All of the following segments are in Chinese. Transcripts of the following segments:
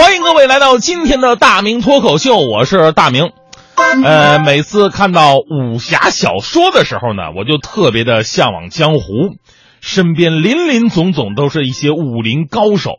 欢迎各位来到今天的大明脱口秀，我是大明。呃，每次看到武侠小说的时候呢，我就特别的向往江湖，身边林林总总都是一些武林高手。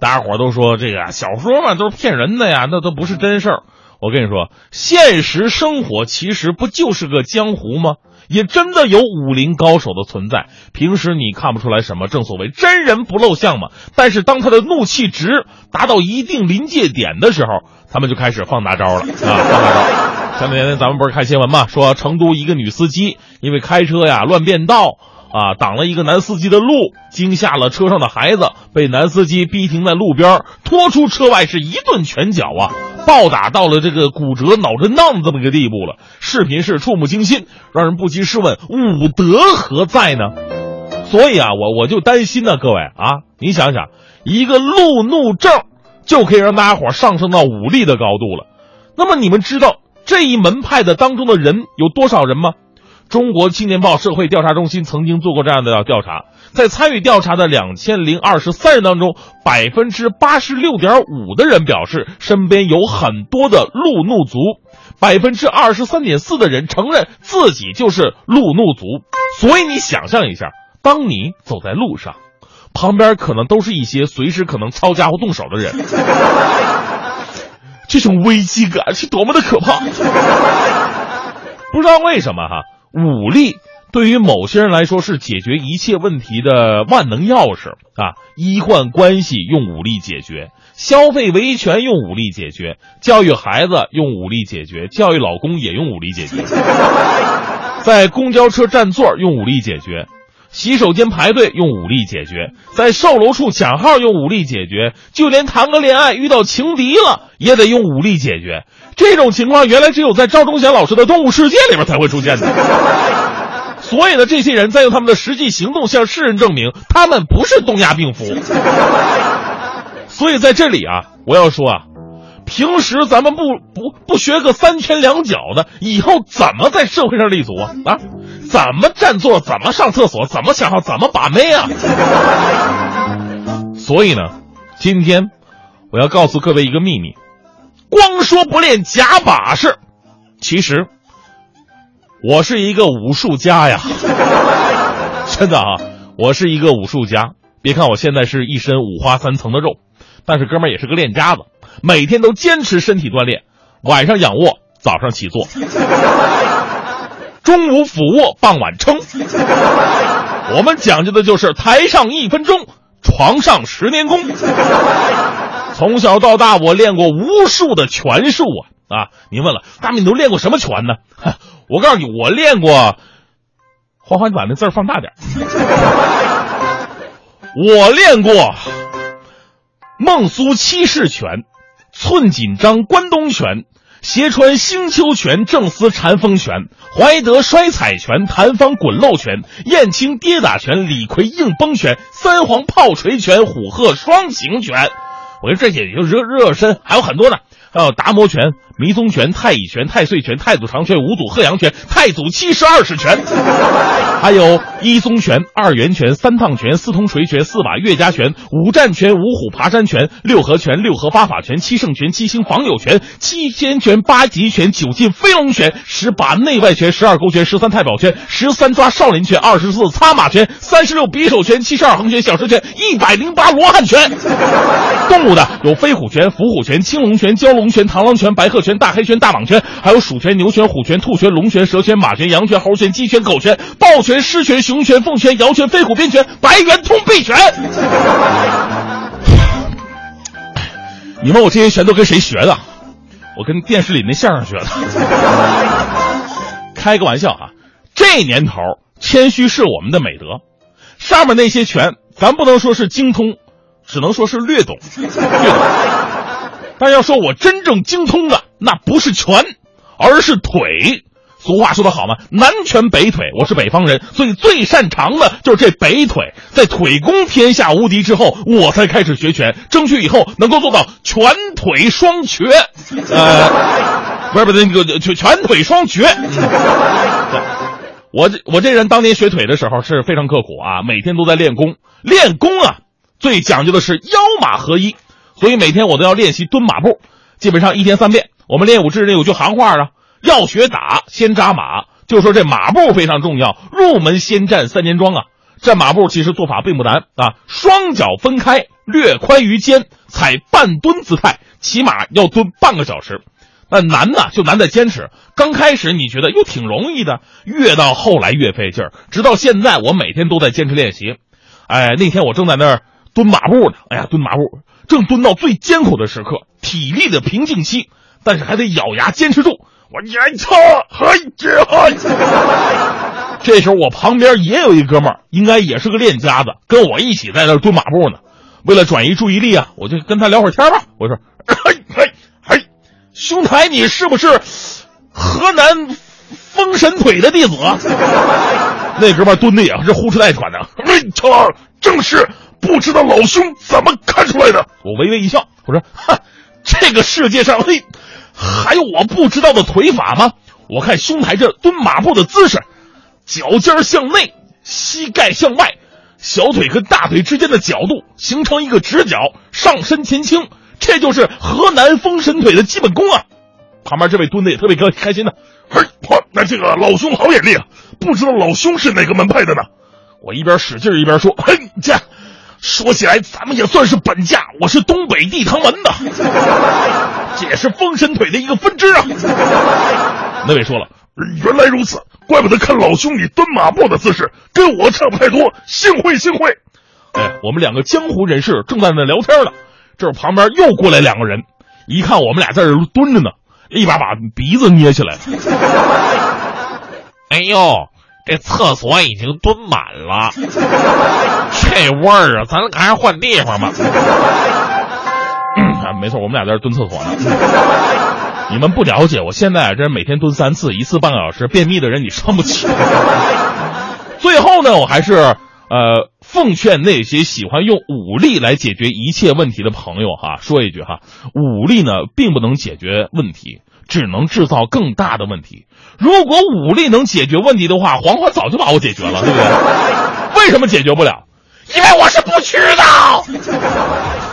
大家伙都说这个小说嘛都是骗人的呀，那都不是真事儿。我跟你说，现实生活其实不就是个江湖吗？也真的有武林高手的存在。平时你看不出来什么，正所谓真人不露相嘛。但是当他的怒气值达到一定临界点的时候，他们就开始放大招了啊，放大招。前两天咱们不是看新闻嘛，说成都一个女司机因为开车呀乱变道。啊，挡了一个男司机的路，惊吓了车上的孩子，被男司机逼停在路边，拖出车外是一顿拳脚啊，暴打到了这个骨折、脑震荡这么一个地步了。视频是触目惊心，让人不禁试问：武德何在呢？所以啊，我我就担心呢，各位啊，你想想，一个路怒症就可以让大家伙上升到武力的高度了。那么你们知道这一门派的当中的人有多少人吗？中国青年报社会调查中心曾经做过这样的调查，在参与调查的两千零二十三人当中，百分之八十六点五的人表示身边有很多的路怒族，百分之二十三点四的人承认自己就是路怒族。所以你想象一下，当你走在路上，旁边可能都是一些随时可能抄家伙动手的人，这种危机感是多么的可怕！不知道为什么哈。武力对于某些人来说是解决一切问题的万能钥匙啊！医患关系用武力解决，消费维权用武力解决，教育孩子用武力解决，教育老公也用武力解决，在公交车占座用武力解决，洗手间排队用武力解决，在售楼处抢号用武力解决，就连谈个恋爱遇到情敌了也得用武力解决。这种情况原来只有在赵忠贤老师的《动物世界》里边才会出现的，所有的，这些人在用他们的实际行动向世人证明，他们不是东亚病夫。所以在这里啊，我要说啊，平时咱们不不不学个三拳两脚的，以后怎么在社会上立足啊？啊，怎么占座？怎么上厕所？怎么抢号？怎么把妹啊？所以呢，今天我要告诉各位一个秘密。光说不练假把式，其实我是一个武术家呀，真的啊，我是一个武术家。别看我现在是一身五花三层的肉，但是哥们儿也是个练家子，每天都坚持身体锻炼，晚上仰卧，早上起坐，中午俯卧，傍晚撑。我们讲究的就是台上一分钟，床上十年功。从小到大，我练过无数的拳术啊啊！您问了，大明你都练过什么拳呢？我告诉你，我练过。花花，你把那字放大点。我练过孟苏七式拳、寸锦章关东拳、斜穿星丘拳、正思禅风拳、怀德摔彩拳、谭方滚漏拳、燕青跌打拳、李逵硬崩拳、三皇炮锤拳、虎鹤双形拳。我说这些也就热热身，还有很多呢，还有达摩拳、迷踪拳、太乙拳、太岁拳、太祖长拳、五祖鹤阳拳、太祖七十二式拳，还有一宗拳、二元拳、三趟拳、四通锤拳、四把岳家拳、五战拳、五虎爬山拳、六合拳、六合八法拳、七圣拳、七星防友拳、七仙拳、八极拳、九进飞龙拳、十把内外拳、十二勾拳、十三太保拳、十三抓少林拳、二十四擦马拳、三十六匕首拳、七十二横拳、小蛇拳、一百零八罗汉拳。动物的有飞虎拳、伏虎拳、青龙拳、蛟龙拳、螳螂拳、白鹤拳、大黑拳、大蟒拳，还有鼠拳、牛拳、虎拳、兔拳、龙拳、蛇拳、马拳、羊拳、猴拳、鸡拳、狗拳、豹拳、狮拳、熊拳、凤拳、摇拳、飞虎鞭拳、白猿通背拳。你问我这些拳都跟谁学的？我跟电视里那相声学的。开个玩笑啊，这年头谦虚是我们的美德。上面那些拳，咱不能说是精通。只能说是略懂，略懂。但要说我真正精通的，那不是拳，而是腿。俗话说得好嘛，南拳北腿，我是北方人，所以最擅长的就是这北腿。在腿功天下无敌之后，我才开始学拳，争取以后能够做到拳腿双绝。呃，不是不是那个拳拳腿双绝。我这我这人当年学腿的时候是非常刻苦啊，每天都在练功。练功啊，最讲究的是腰马合一，所以每天我都要练习蹲马步，基本上一天三遍。我们练武之人有句行话啊。要学打，先扎马。就说这马步非常重要，入门先站三年桩啊。站马步其实做法并不难啊，双脚分开，略宽于肩，踩半蹲姿态，起码要蹲半个小时。那难呢，就难在坚持。刚开始你觉得又挺容易的，越到后来越费劲儿。直到现在，我每天都在坚持练习。哎，那天我正在那儿蹲马步呢，哎呀，蹲马步，正蹲到最艰苦的时刻，体力的瓶颈期，但是还得咬牙坚持住。我严操，嘿这嘿。这时候我旁边也有一哥们儿，应该也是个练家子，跟我一起在那蹲马步呢。为了转移注意力啊，我就跟他聊会儿天吧。我说：“嘿嘿嘿，兄台，你是不是河南封神腿的弟子？” 那哥们儿蹲的也是呼哧带喘的。嘿操，正是，不知道老兄怎么看出来的？我微微一笑，我说：“哈，这个世界上，嘿。”还有我不知道的腿法吗？我看兄台这蹲马步的姿势，脚尖向内，膝盖向外，小腿跟大腿之间的角度形成一个直角，上身前倾，这就是河南封神腿的基本功啊！旁边这位蹲的也特别开开心呢。嘿，那这个老兄好眼力啊！不知道老兄是哪个门派的呢？我一边使劲一边说：“嘿，这说起来咱们也算是本家，我是东北地堂门的。”这也是封神腿的一个分支啊！那位说了，原来如此，怪不得看老兄你蹲马步的姿势跟我差不太多，幸会幸会。哎，我们两个江湖人士正在那聊天呢，这旁边又过来两个人，一看我们俩在这蹲着呢，一把把鼻子捏起来。哎呦，这厕所已经蹲满了，这味儿啊，咱还是换地方吧。没错，我们俩在这蹲厕所呢。你们不了解，我现在这每天蹲三次，一次半个小时，便秘的人你伤不起。最后呢，我还是呃奉劝那些喜欢用武力来解决一切问题的朋友哈，说一句哈，武力呢并不能解决问题，只能制造更大的问题。如果武力能解决问题的话，黄花早就把我解决了，对不对？为什么解决不了？因为我是不屈的。